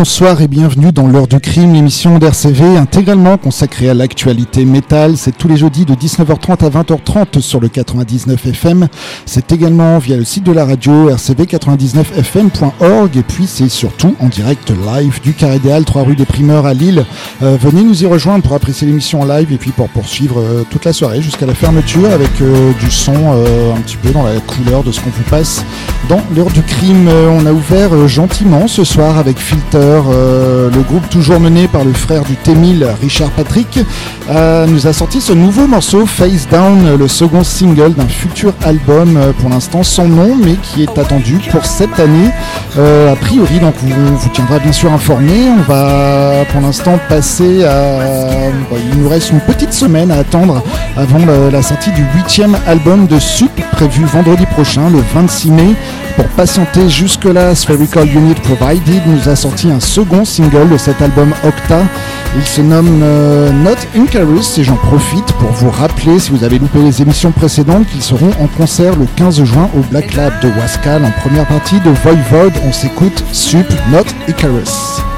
Bonsoir et bienvenue dans l'heure du crime, l'émission d'RCV intégralement consacrée à l'actualité métal. C'est tous les jeudis de 19h30 à 20h30 sur le 99 FM. C'est également via le site de la radio rcv99fm.org et puis c'est surtout en direct live du Carré des Halles, 3 rue des Primeurs à Lille. Euh, venez nous y rejoindre pour apprécier l'émission en live et puis pour poursuivre euh, toute la soirée jusqu'à la fermeture avec euh, du son un petit peu dans la couleur de ce qu'on vous passe dans l'heure du crime. on a ouvert gentiment ce soir avec Euh, le groupe toujours mené par le frère du T-1000, Richard Patrick, euh, nous a sorti ce nouveau morceau, Face Down, le second single d'un futur album, euh, pour l'instant sans nom, mais qui est attendu pour cette année. a priori, donc on vous tiendra bien sûr informé. On va pour l'instant passer à... il nous reste une petite semaine à attendre avant la, sortie du huitième album de Soup, prévu vendredi prochain, le 26 mai. Pour patienter jusque-là, Spherical Unit Provided nous a sorti un second single de cet album Octa. Il se nomme euh, Not Incarus et j'en profite pour vous rappeler, si vous avez loupé les émissions précédentes, qu'ils seront en concert le 15 juin au Black Lab de Wascal en première partie de Voivode. On s'écoute Sup Not Icarus.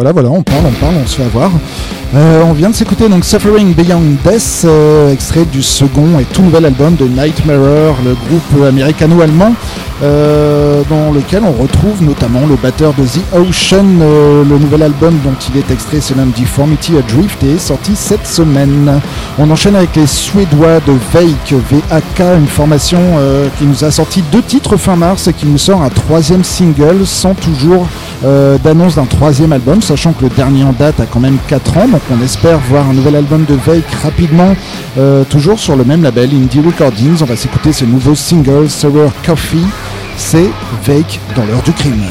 Voilà, voilà, on parle, on parle, on se fait avoir. Euh, on vient de s'écouter donc Suffering Beyond Death, euh, extrait du second et tout nouvel album de Nightmare, le groupe américano-allemand, euh, dans lequel on retrouve notamment le batteur de The Ocean. le nouvel album dont il est extrait c'est l'homme Deformity Adrift et est sorti cette semaine. On enchaîne avec les Suédois de Vake, VAK, une formation qui nous a sorti deux titres fin mars et qui nous sort un troisième single sans toujours d'annonce d'un troisième album, sachant que le dernier en date a quand même 4 ans on espère voir un nouvel album de Vake rapidement, euh, toujours sur le même label Indie Recordings. On va s'écouter ce nouveau single Sour Coffee. C'est Vake dans l'heure du crime.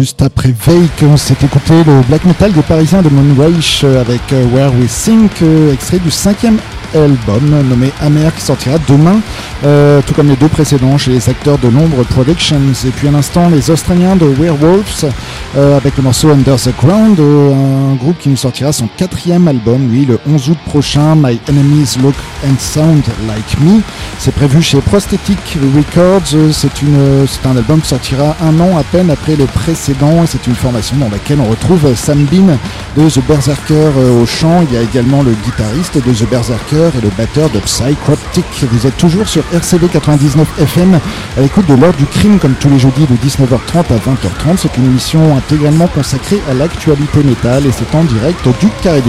Juste après Vake, on s'est écouté le black metal des Parisiens de Moonreich avec Where We Think, extrait du cinquième album nommé Amer qui sortira demain, euh, tout comme les deux précédents chez les acteurs de l'ombre Productions. Et puis à l'instant, les Australiens de Werewolves euh, avec le morceau Under the Ground, euh, un groupe qui nous sortira son quatrième album, lui, le 11 août prochain, My Enemies Look and Sound Like Me. C'est prévu chez Prosthetic Records. C'est un album qui sortira un an à peine après le précédent. C'est une formation dans laquelle on retrouve Sam Bean de The Berserker au chant. Il y a également le guitariste de The Berserker et le batteur de Psychroptic. Vous êtes toujours sur RCV 99 FM à l'écoute de l'heure du crime comme tous les jeudis de 19h30 à 20h30. C'est une émission intégralement consacrée à l'actualité métal et c'est en direct du Carré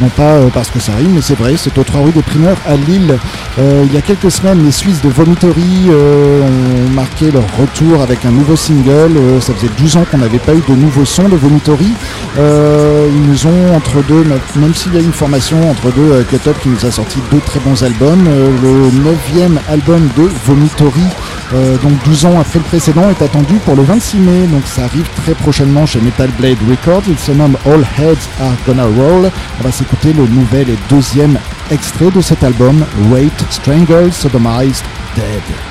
Non pas euh, parce que ça arrive, mais c'est vrai, c'est au 3 rue des Primeurs à Lille. Euh, il y a quelques semaines, les Suisses de Vomitory euh, ont marqué leur retour avec un nouveau single. ça faisait 12 ans qu'on n'avait pas eu de nouveau son de Vomitory. ils nous ont entre deux, même s'il y a une formation entre deux cut-up qui nous a sorti deux très bons albums. Euh, le neuvième album de Vomitory, euh, donc 12 ans après le précédent, est attendu pour le 26 mai. Donc ça arrive très prochainement chez Metal Blade Records. Il se nomme All Heads Are Gonna Roll. On va s'écouter le nouvel et deuxième extrait de cet album, Wait, Strangled, Sodomized, Dead.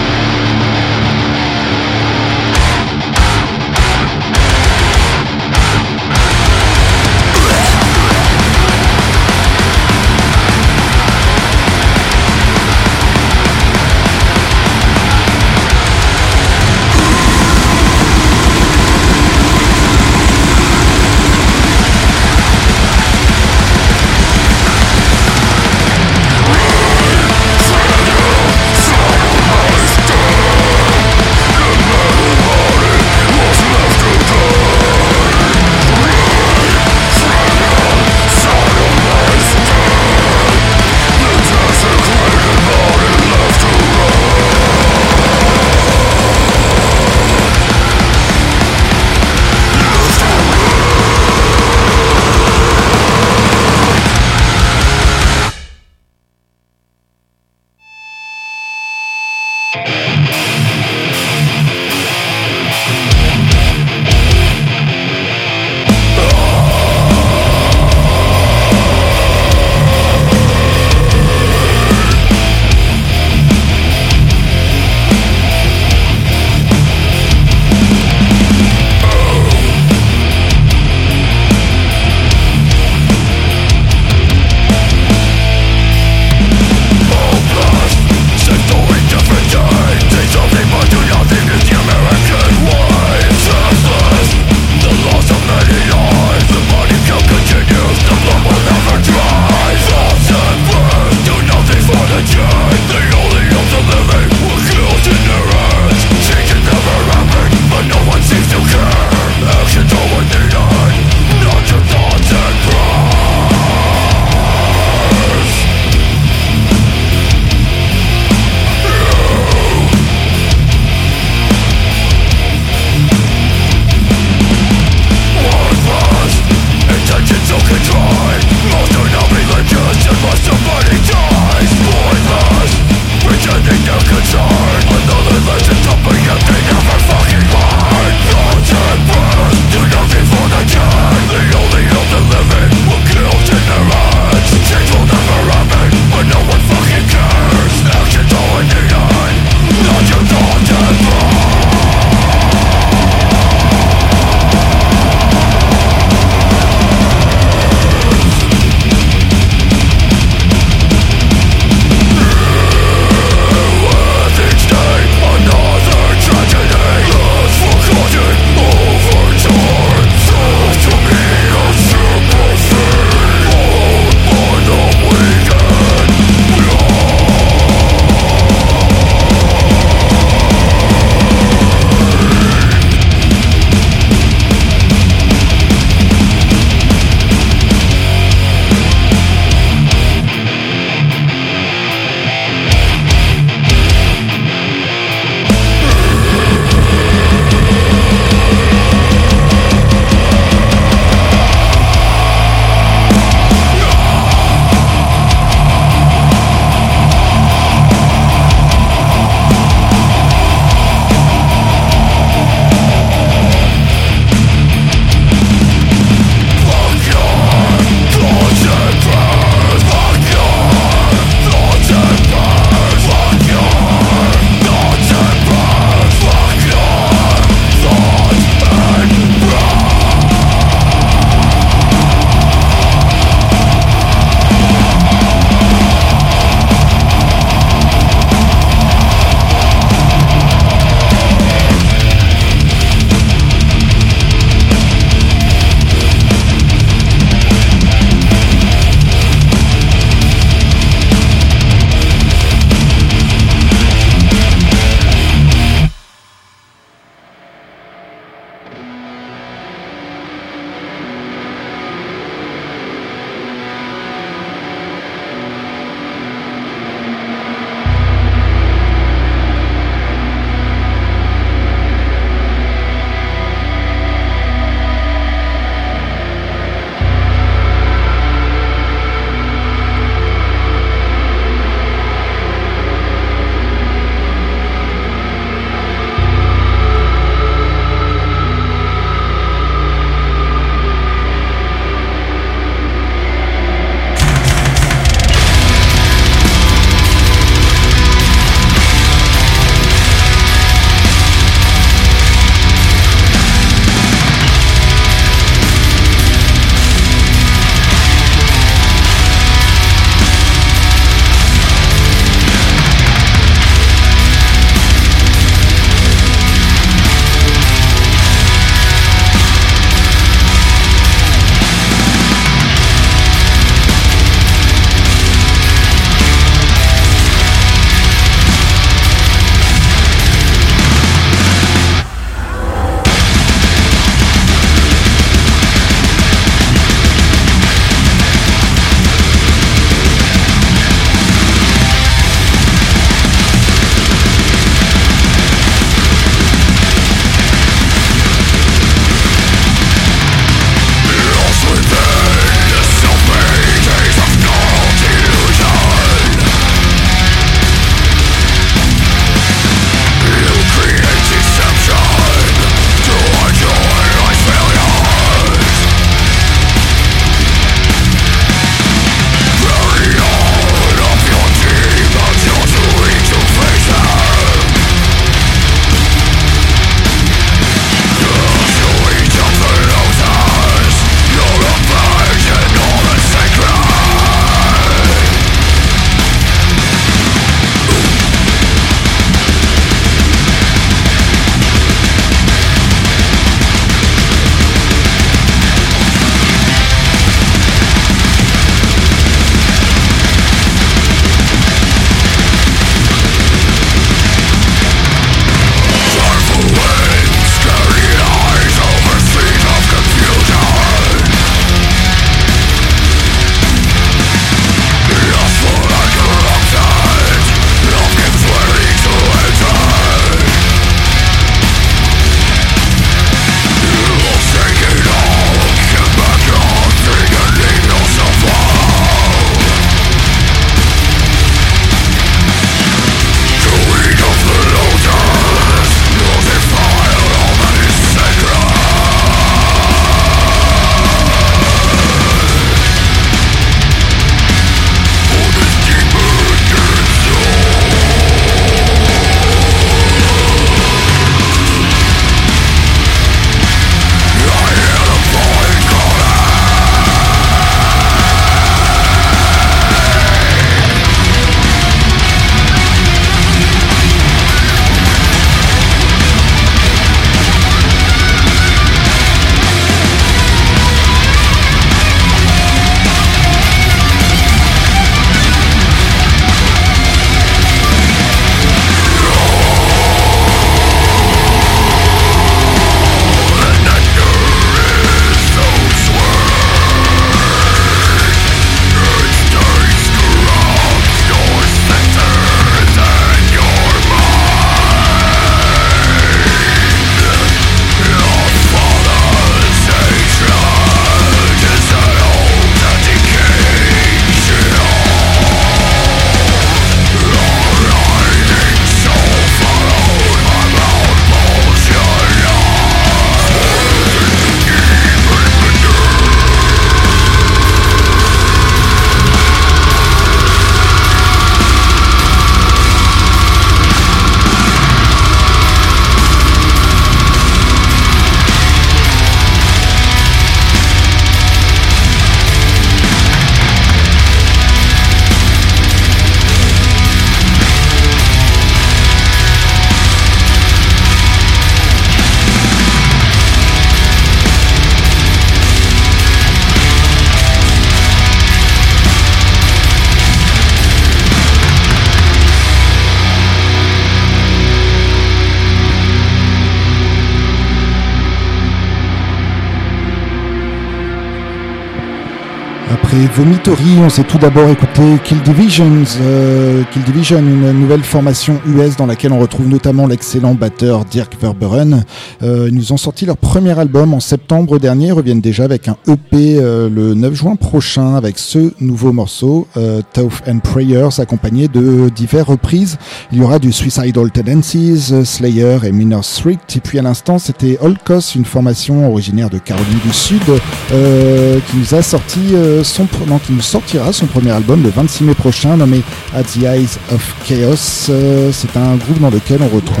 Vomitory, on s'est tout d'abord écouté Kill Divisions, euh, Kill Division, une nouvelle formation US dans laquelle on retrouve notamment l'excellent batteur Dirk Verberen. Euh, ils nous ont sorti leur premier album en septembre dernier, reviennent déjà avec un EP euh, le 9 juin prochain avec ce nouveau morceau, euh, Tough and Prayers, accompagné de diverses reprises. Il y aura du Suicidal Tendencies, Slayer et Minor Street. Et puis à l'instant, c'était Holcos, une formation originaire de Caroline du Sud, qui nous a sorti son, non, qui nous sortira son premier album le 26 mai prochain, nommé At the Eyes of Chaos. c'est un groupe dans lequel on retrouve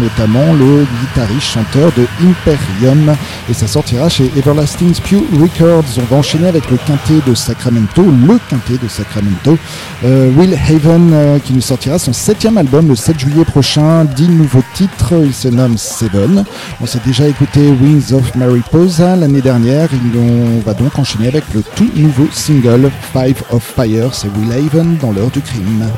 notamment le guitariste chanteur de Imperium et ça sortira chez Everlasting Spew Records. On va enchaîner avec le quintet de Sacramento, le quintet de Sacramento, euh, Will Haven euh, qui nous sortira son septième album le 7 juillet prochain, dix nouveaux titres, il se nomme Seven. On s'est déjà écouté Wings of Mariposa l'année dernière, on va donc enchaîner avec le tout nouveau single Five of Fire, c'est Will Haven dans l'heure du crime.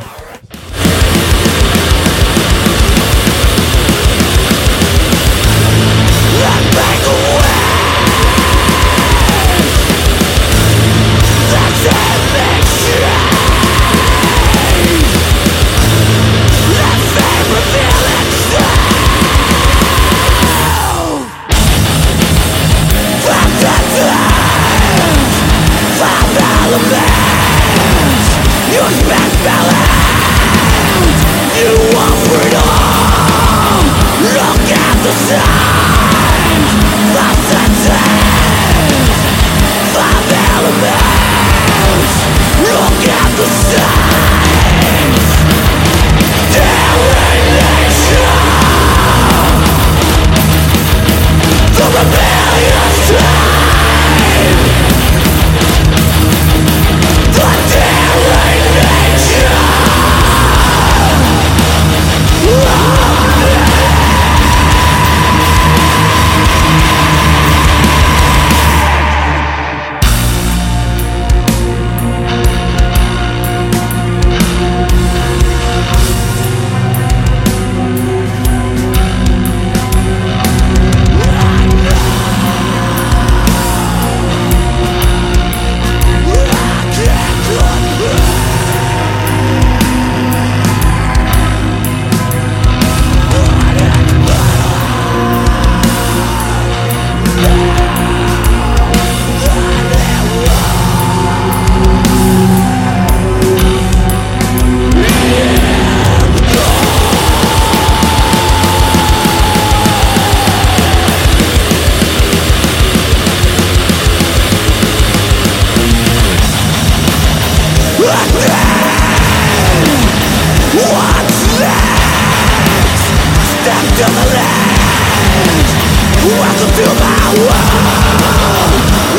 to my world.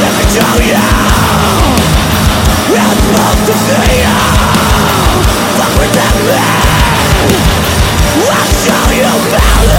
Let me tell you to Fuck with that man. I'll show you balance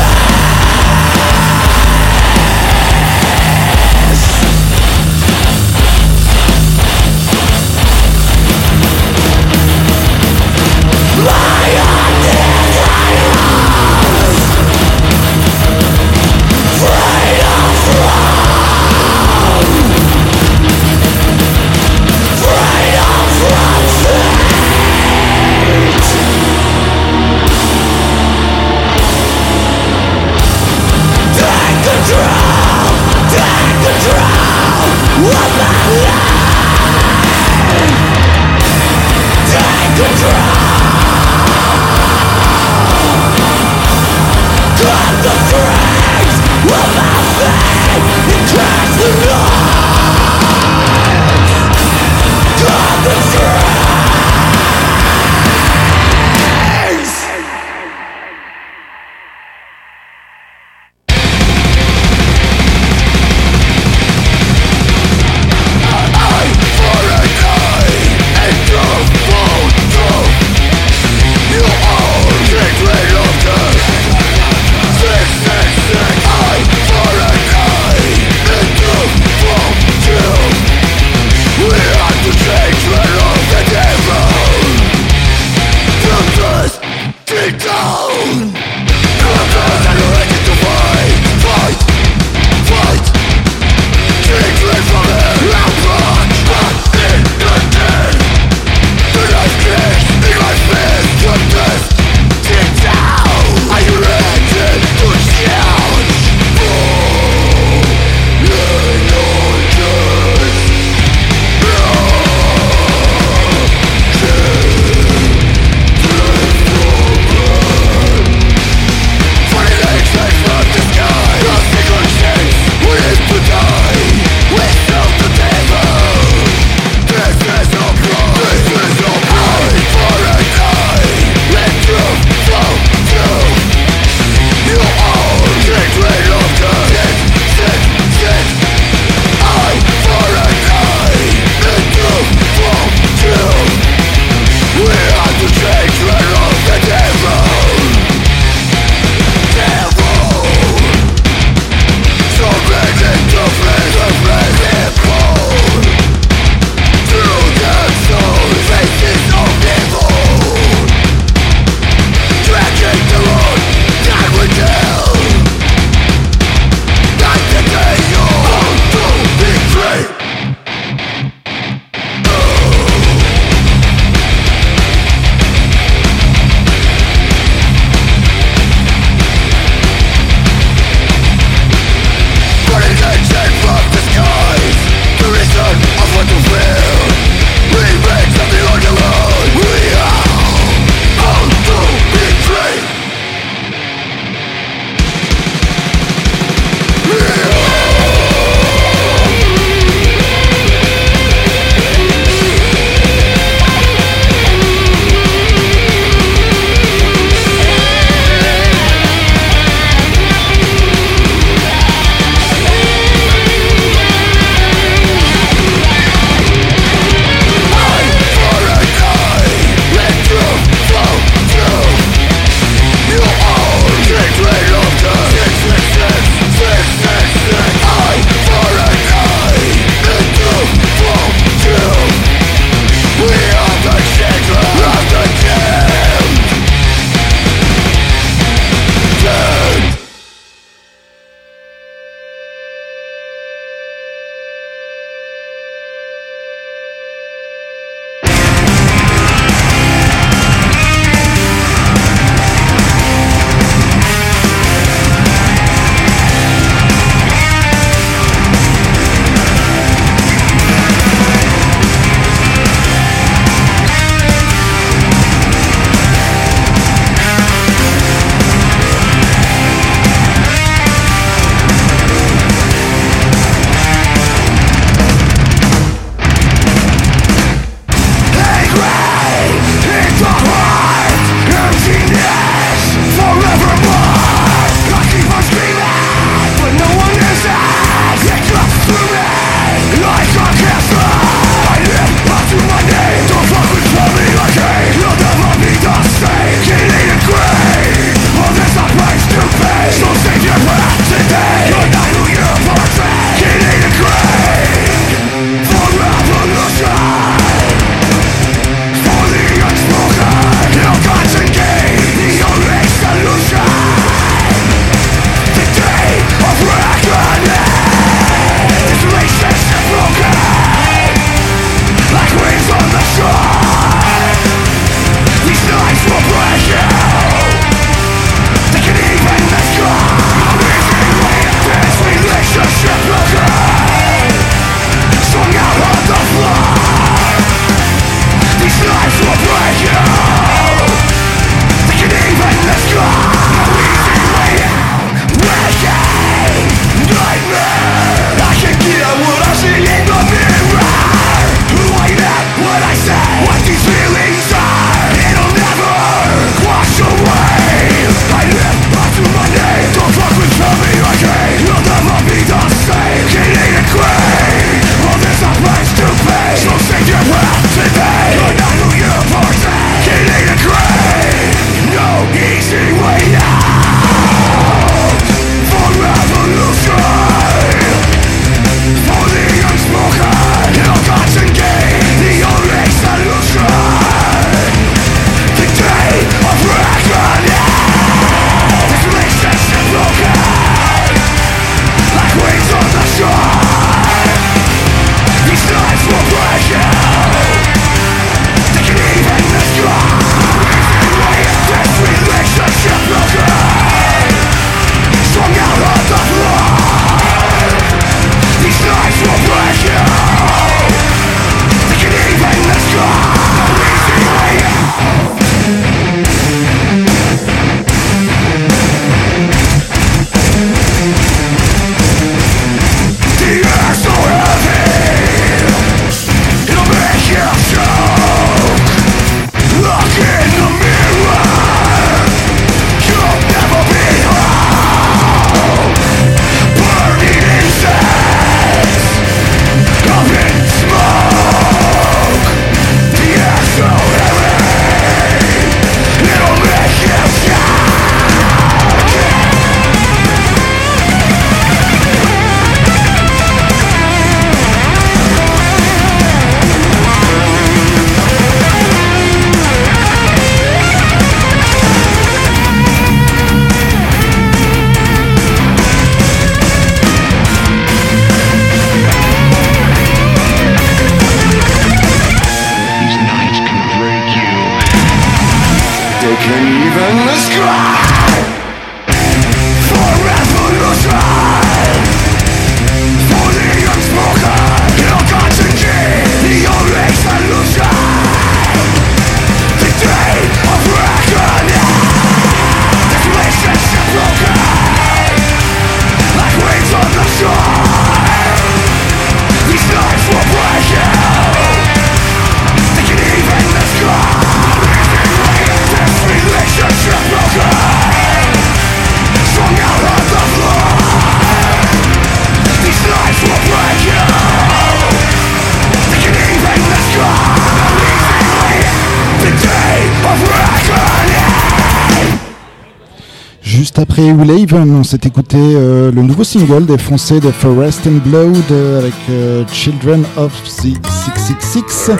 Juste après Raven, on s'est écouté euh, le nouveau single des Français de Forest and Blood euh, avec euh, Children of the 666,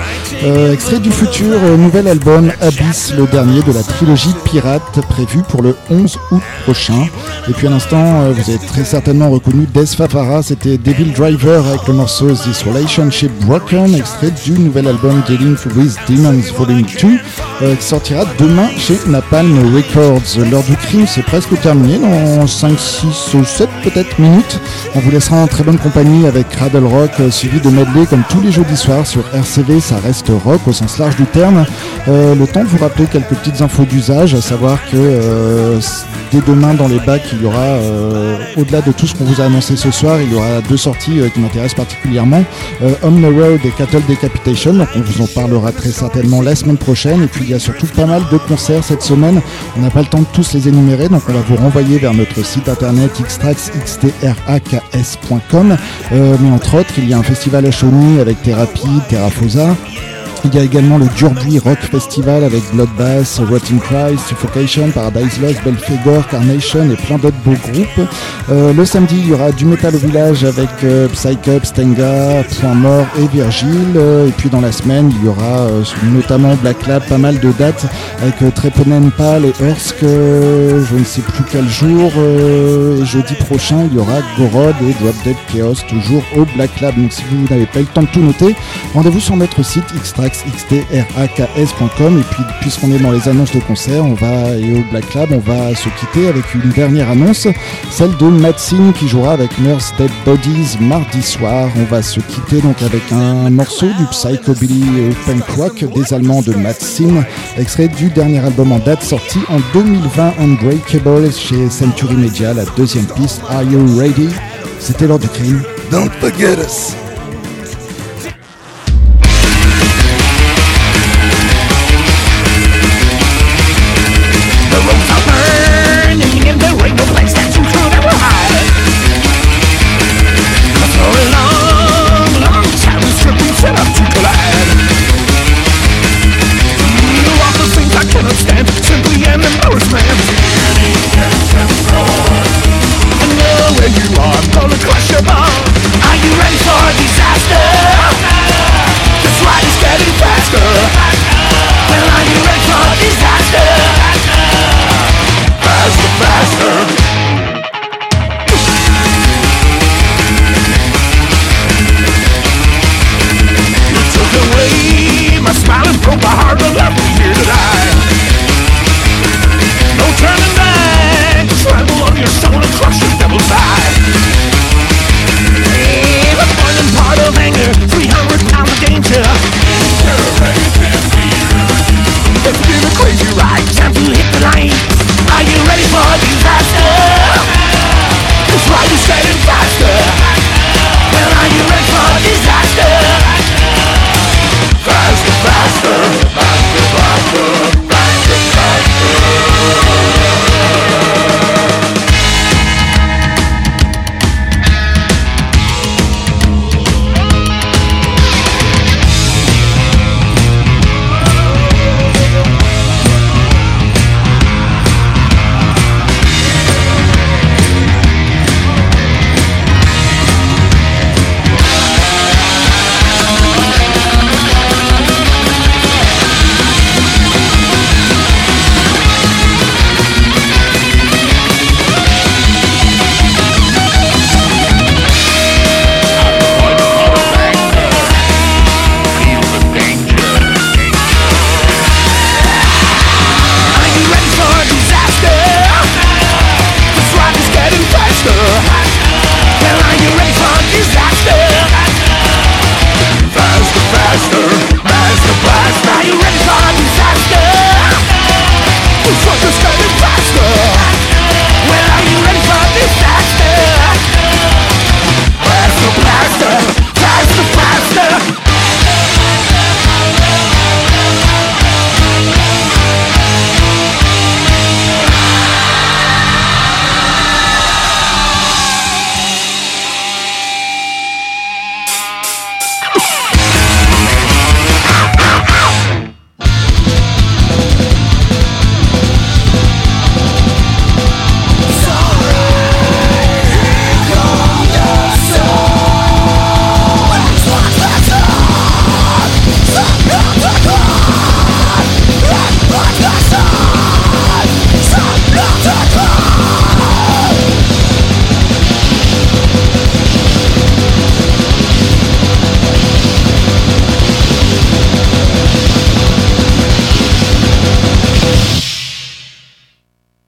extrait du futur nouvel album Abyss, le dernier de la trilogie Pirate prévu pour le 11 août prochain. Et puis à l'instant, vous avez très certainement reconnu Des Fafara, c'était Devil Driver avec le morceau This Relationship Broken, extrait du nouvel album Dealing with Demons Volume 2, qui sortira demain chez Napalm Records. L'heure du crime, c'est presque terminé dans 5, 6 ou 7 peut-être minutes. On vous laissera en très bonne compagnie avec Cradle Rock euh, suivi de medley comme tous les jeudis soirs sur RCV, ça reste rock au sens large du terme. Euh, le temps de vous rappeler quelques petites infos d'usage, à savoir que euh, dès demain dans les bacs, il y aura, au-delà de tout ce qu'on vous a annoncé ce soir, il y aura deux sorties qui m'intéressent particulièrement. On the Road et Cattle Decapitation, donc on vous en parlera très certainement la semaine prochaine. Et puis il y a surtout pas mal de concerts cette semaine. On n'a pas le temps de tous les énumérer, donc on va vous renvoyer vers notre site internet xtraxxtraks.com. Euh, mais entre autres, il y a un festival à Chauny avec Thérapie, Terrafosa. Il y a également le Durbuy Rock Festival avec Bloodbath, Rotting Christ, Suffocation, Paradise Lost, Belphegor, Carnation et plein d'autres beaux groupes. Euh, le samedi, il y aura du Metal au village avec euh, Psycup, Stenga, Point Mort et Virgile. Euh, et puis dans la semaine, il y aura notamment Black Lab, pas mal de dates avec Treponen Pal et Ersk, je ne sais plus quel jour. et jeudi prochain, il y aura Gorod et Drop Dead Chaos, toujours au Black Lab. Donc si vous n'avez pas eu le temps de tout noter, rendez-vous sur notre site Xtra xtraks.com et puis puisqu'on est dans les annonces de concert, on va et au Black Lab, on va se quitter avec une dernière annonce, celle de Matsin qui jouera avec Nurse Dead Bodies mardi soir. On va se quitter donc avec un morceau du Psychobilly punk rock des Allemands de Matsin, extrait du dernier album en date sorti en 2020 Unbreakable chez Century Media, la deuxième piste Are You Ready? C'était l'heure du crime. Don't forget us.